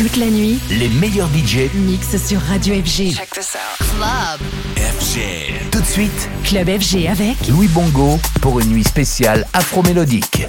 Toute la nuit, Les meilleurs DJ mix sur Radio FG. Check this out. Club. FG. Tout de suite, Club FG avec Louis Bongo pour une nuit spéciale afro-mélodique.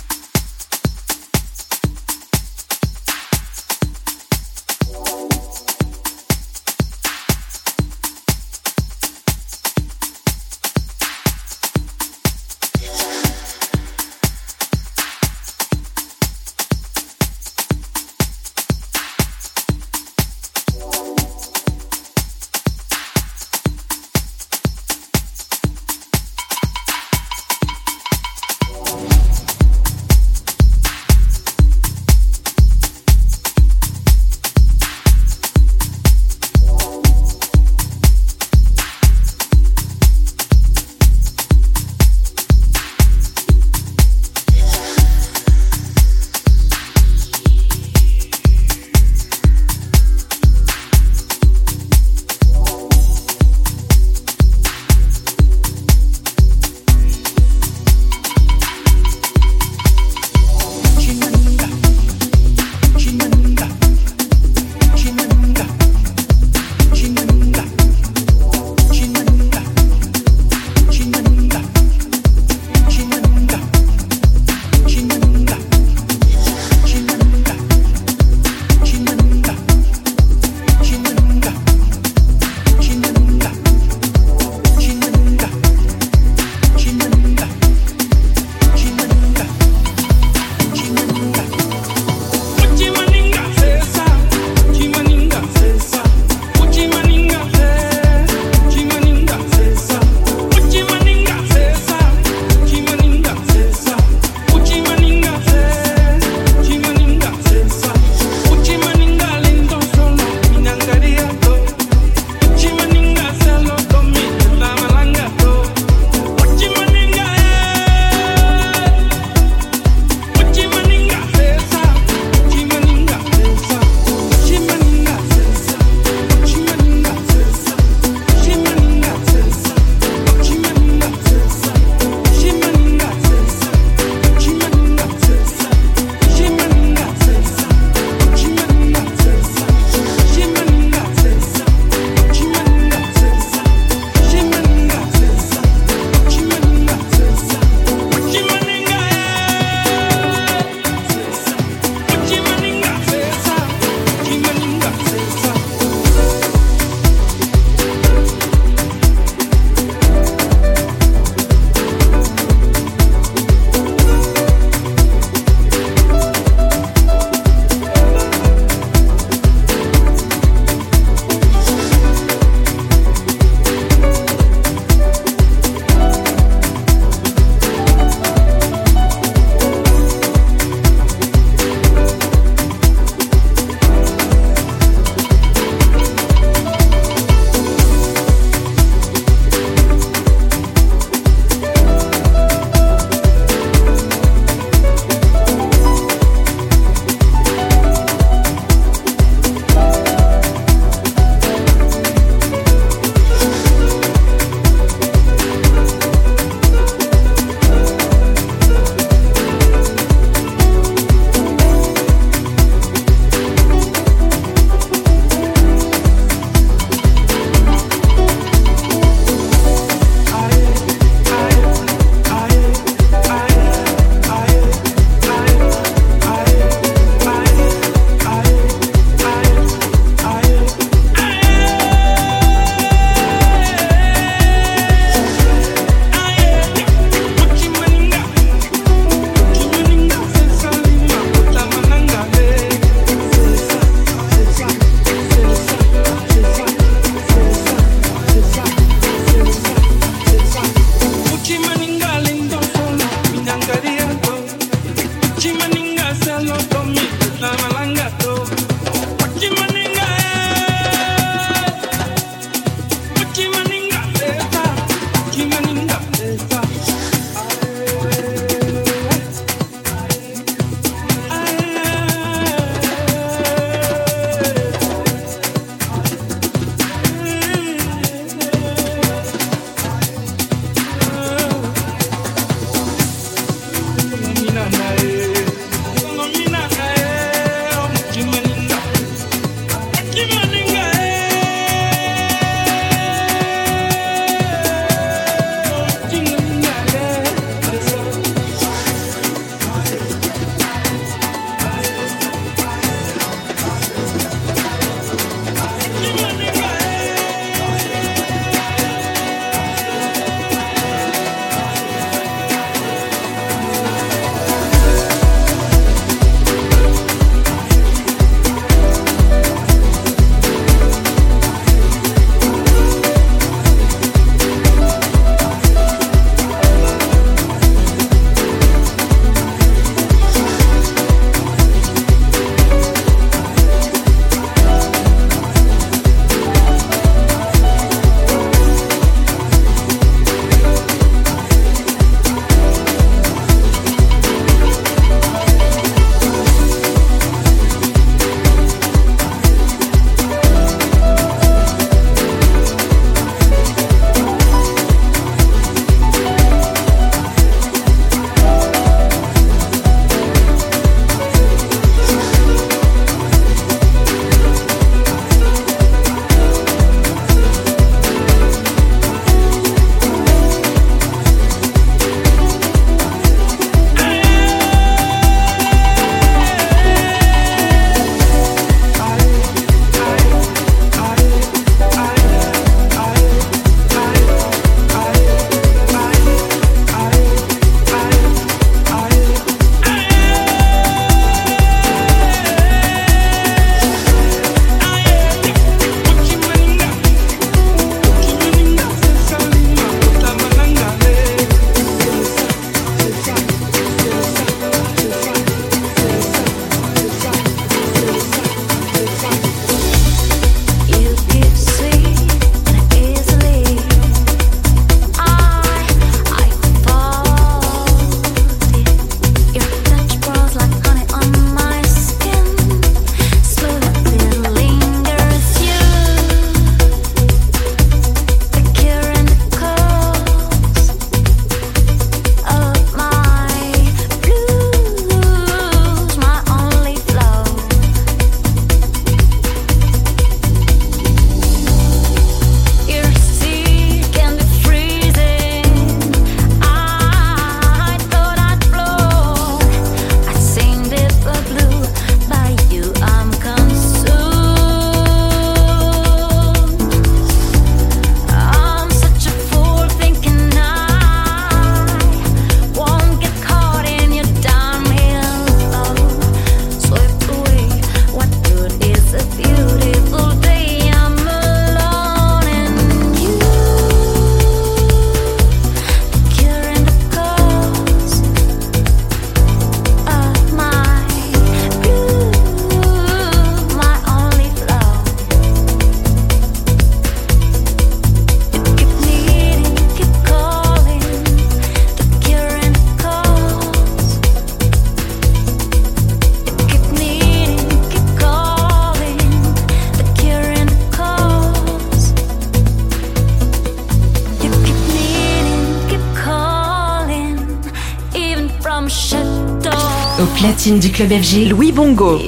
Du club FG, Louis Bongo.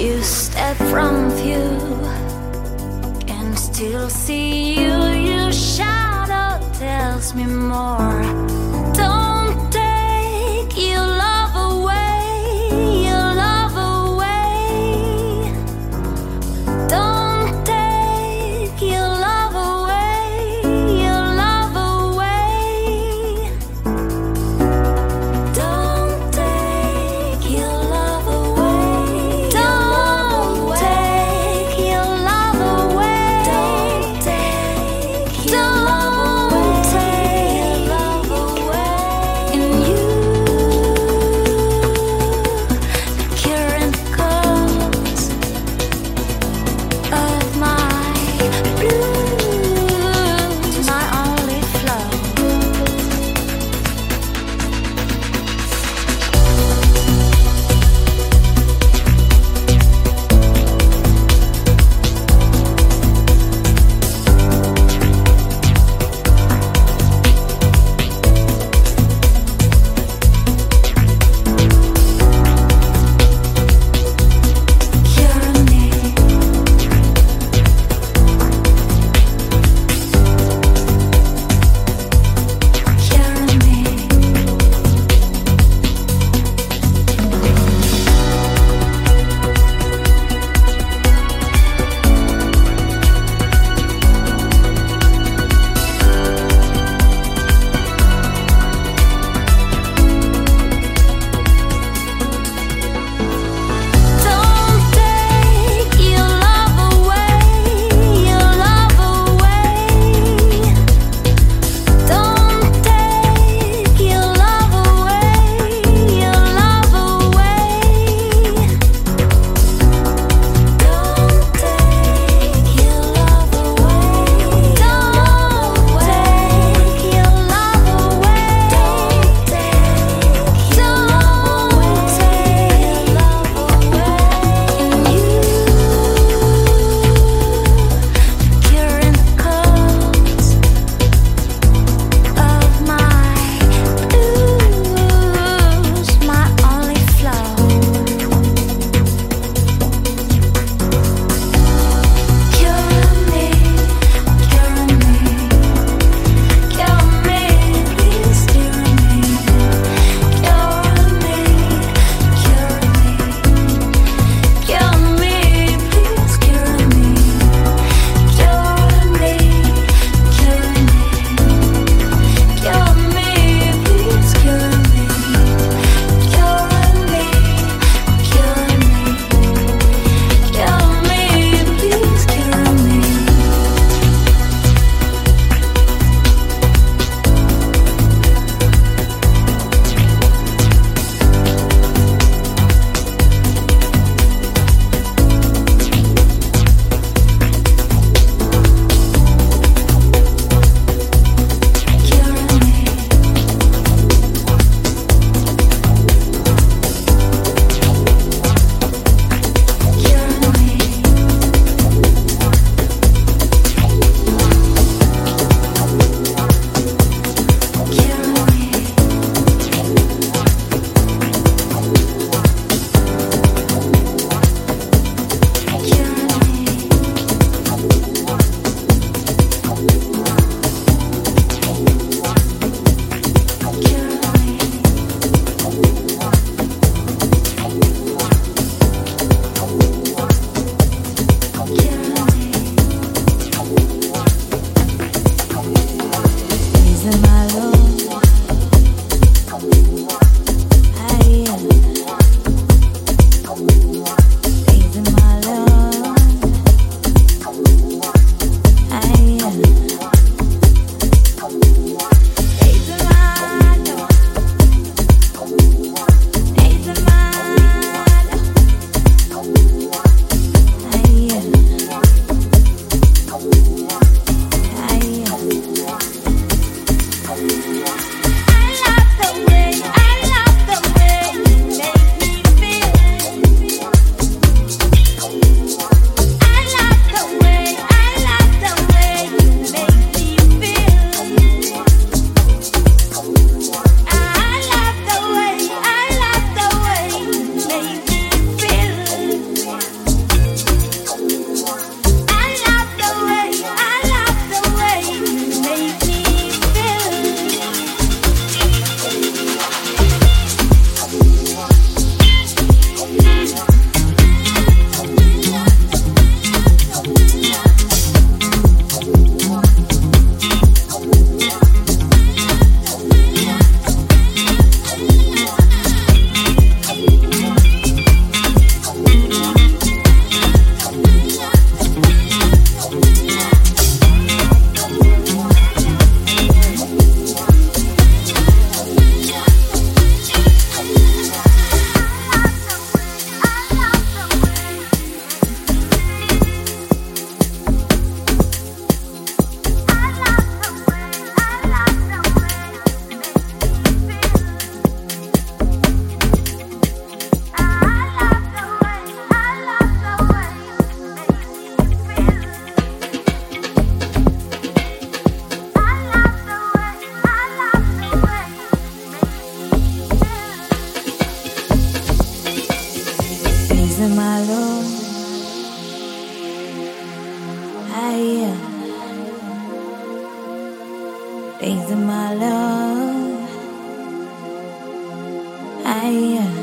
higher. in my love higher.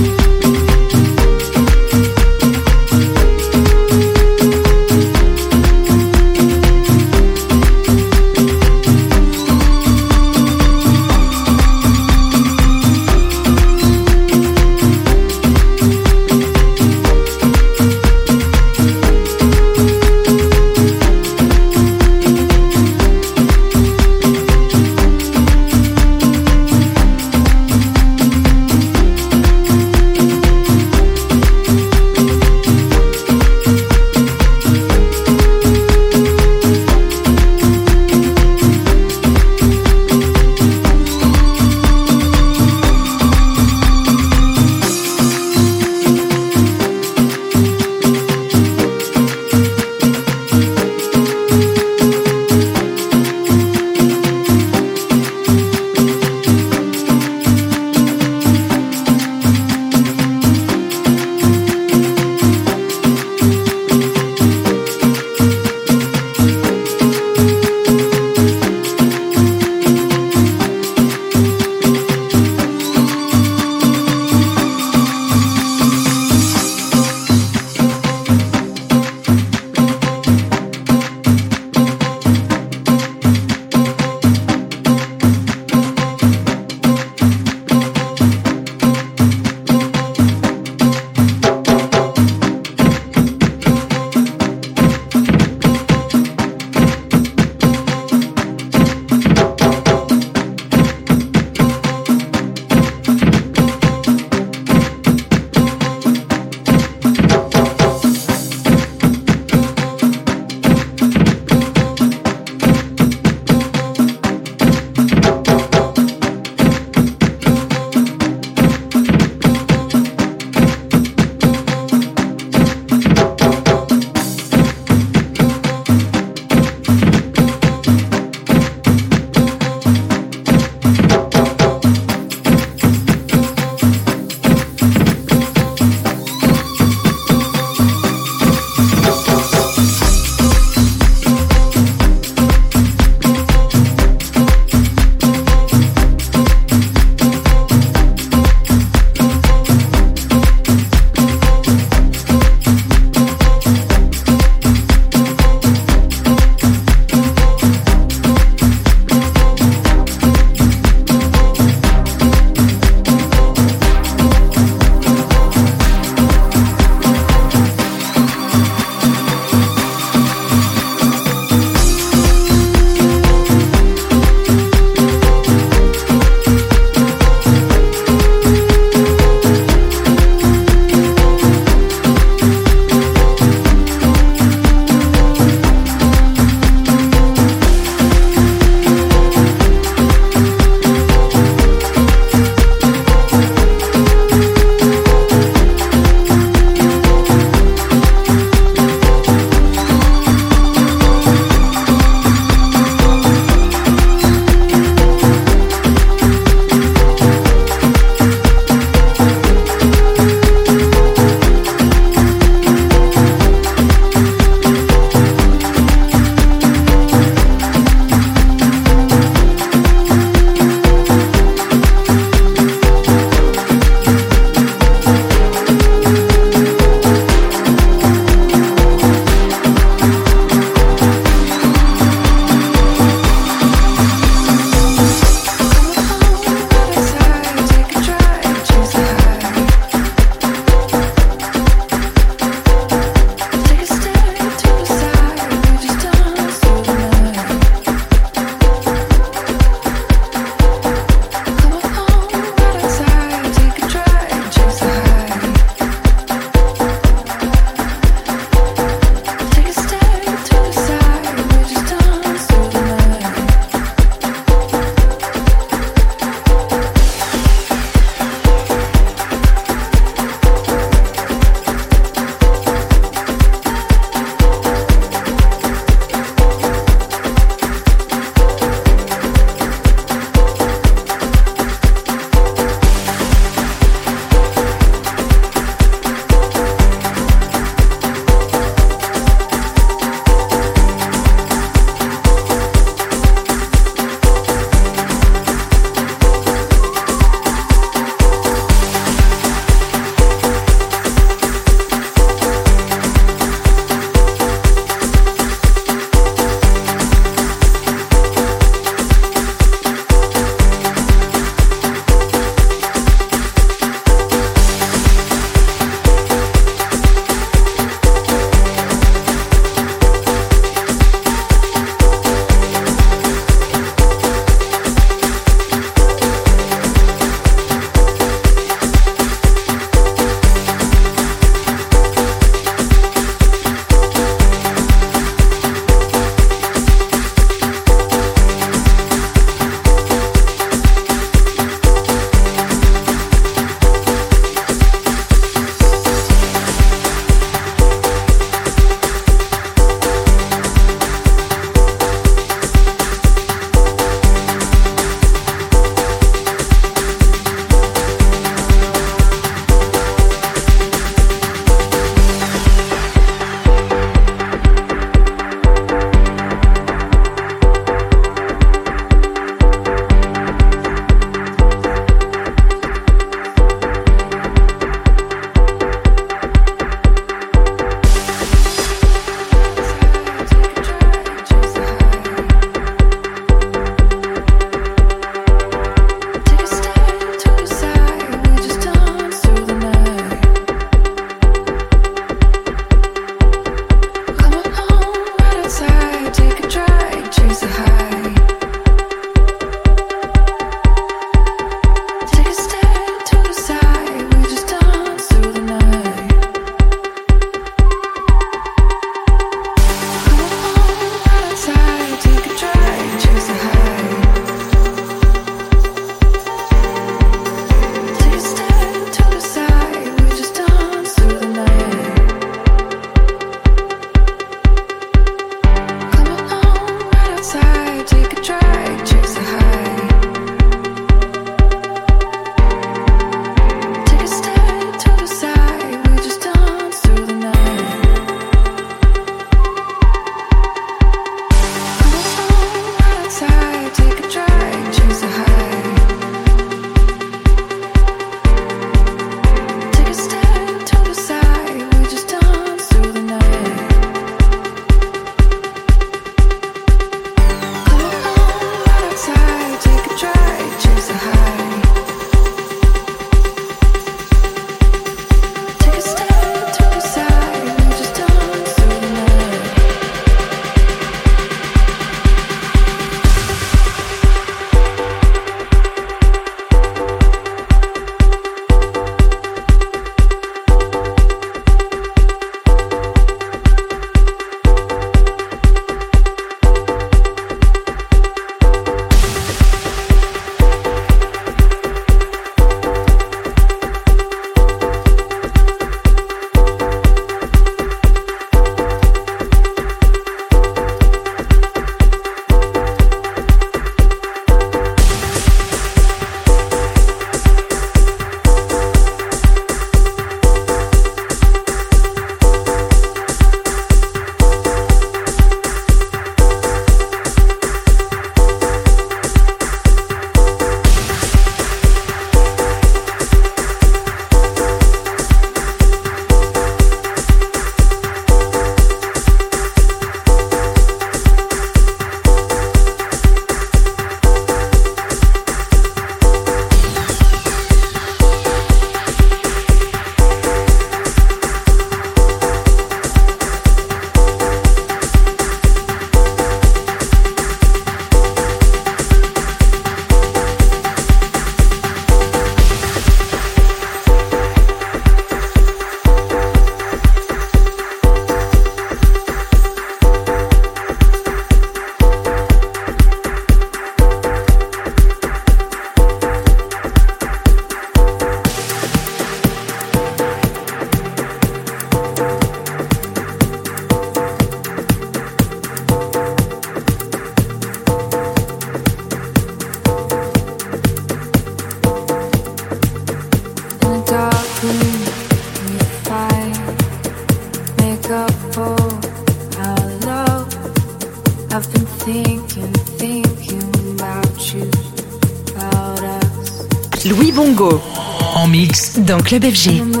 Club FG.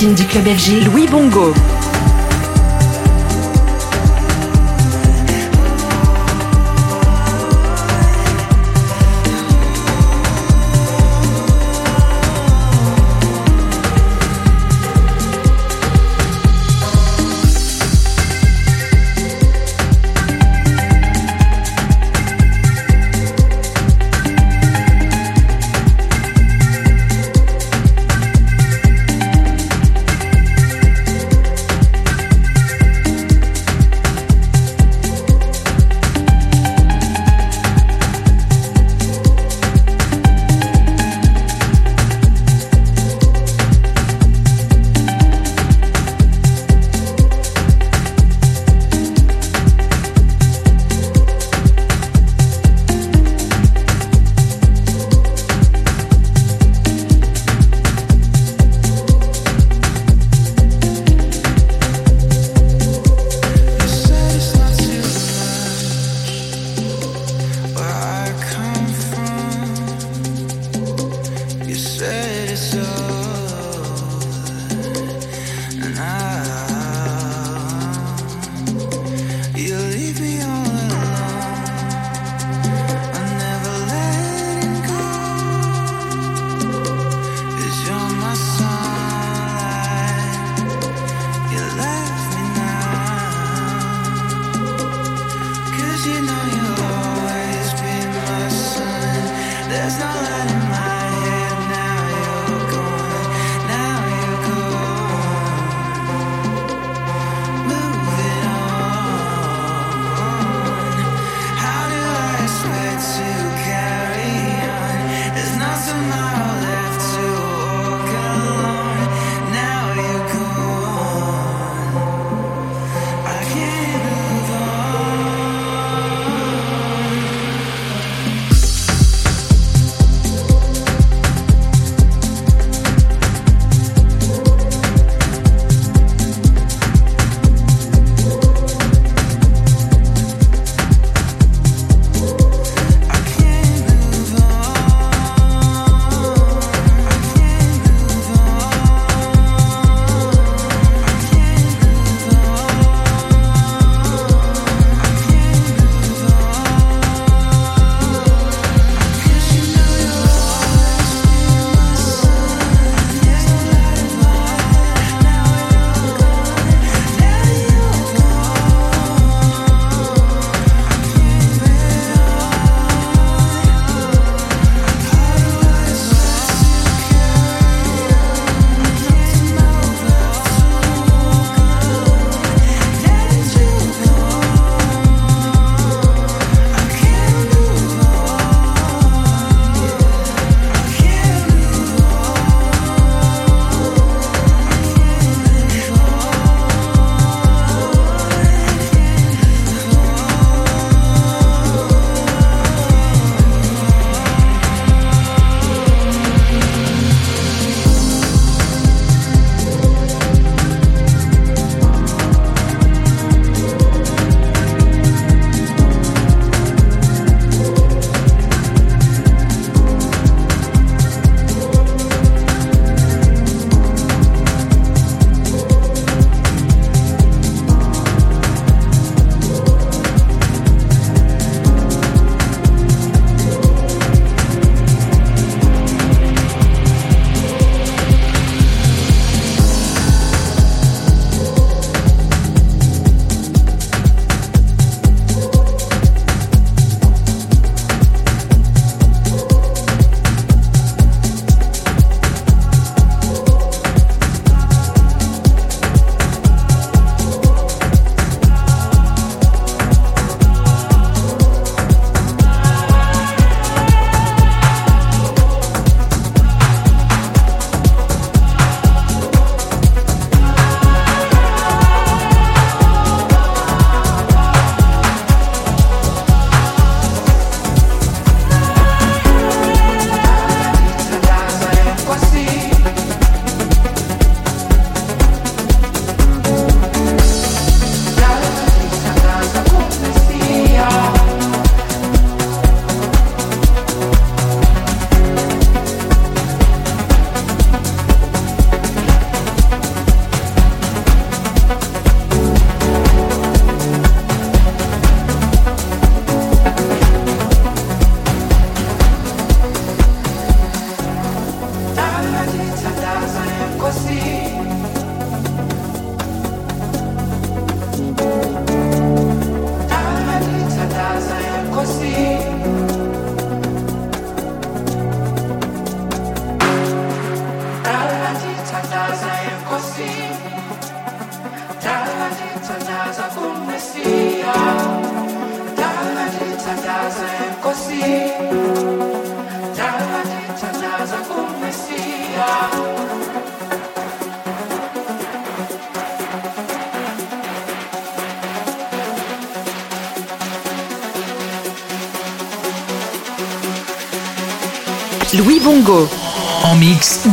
Platine du club Louis Bongo.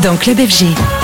Dans Club FG.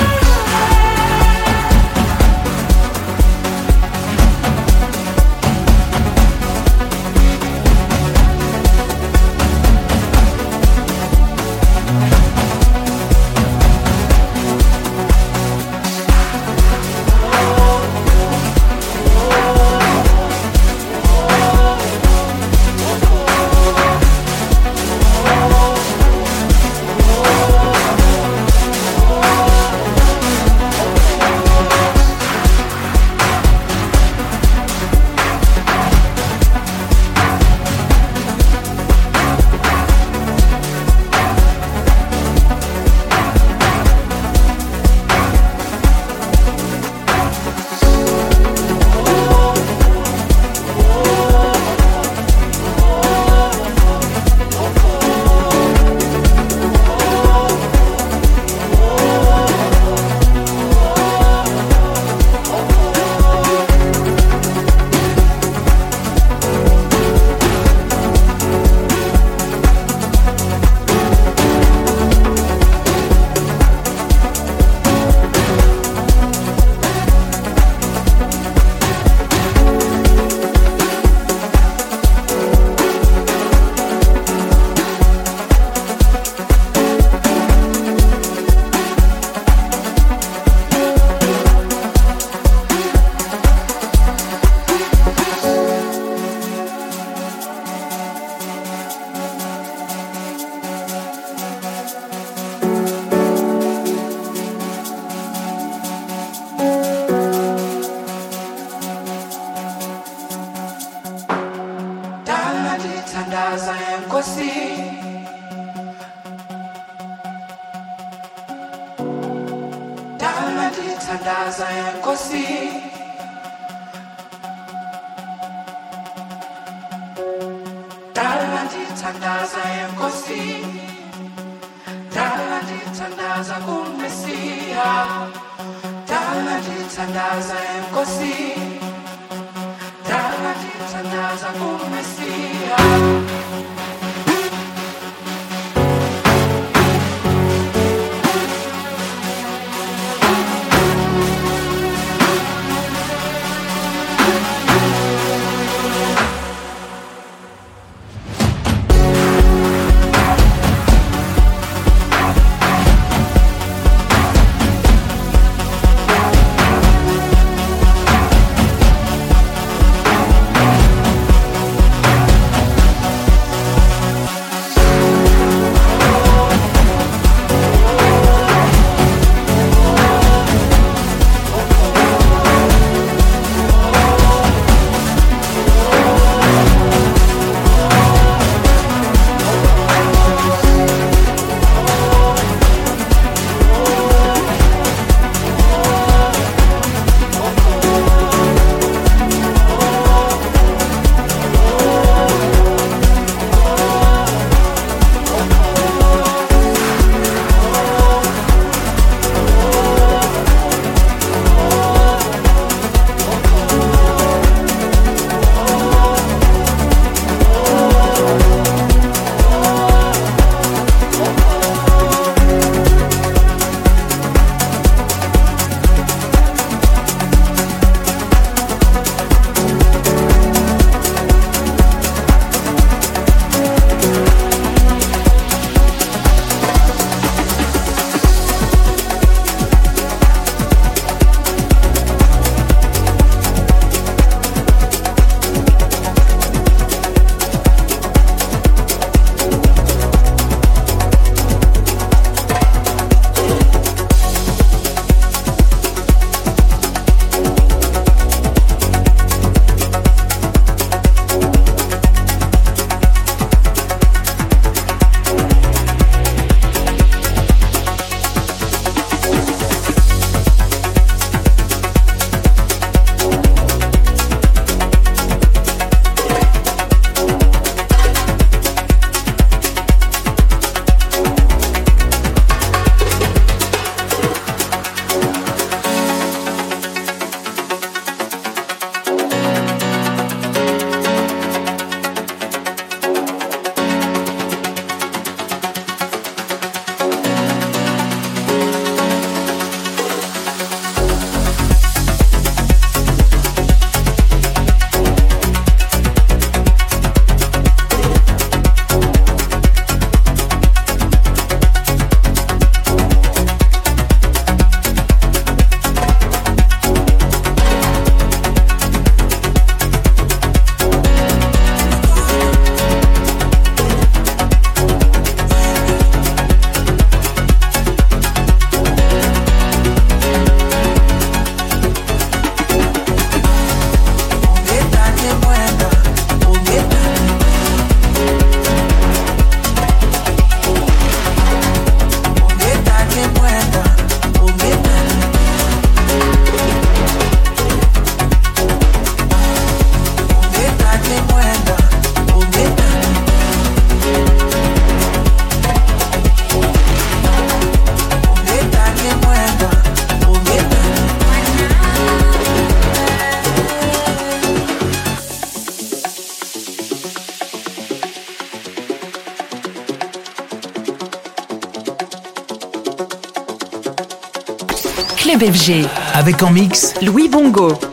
Club. Avec en mix Louis Bongo.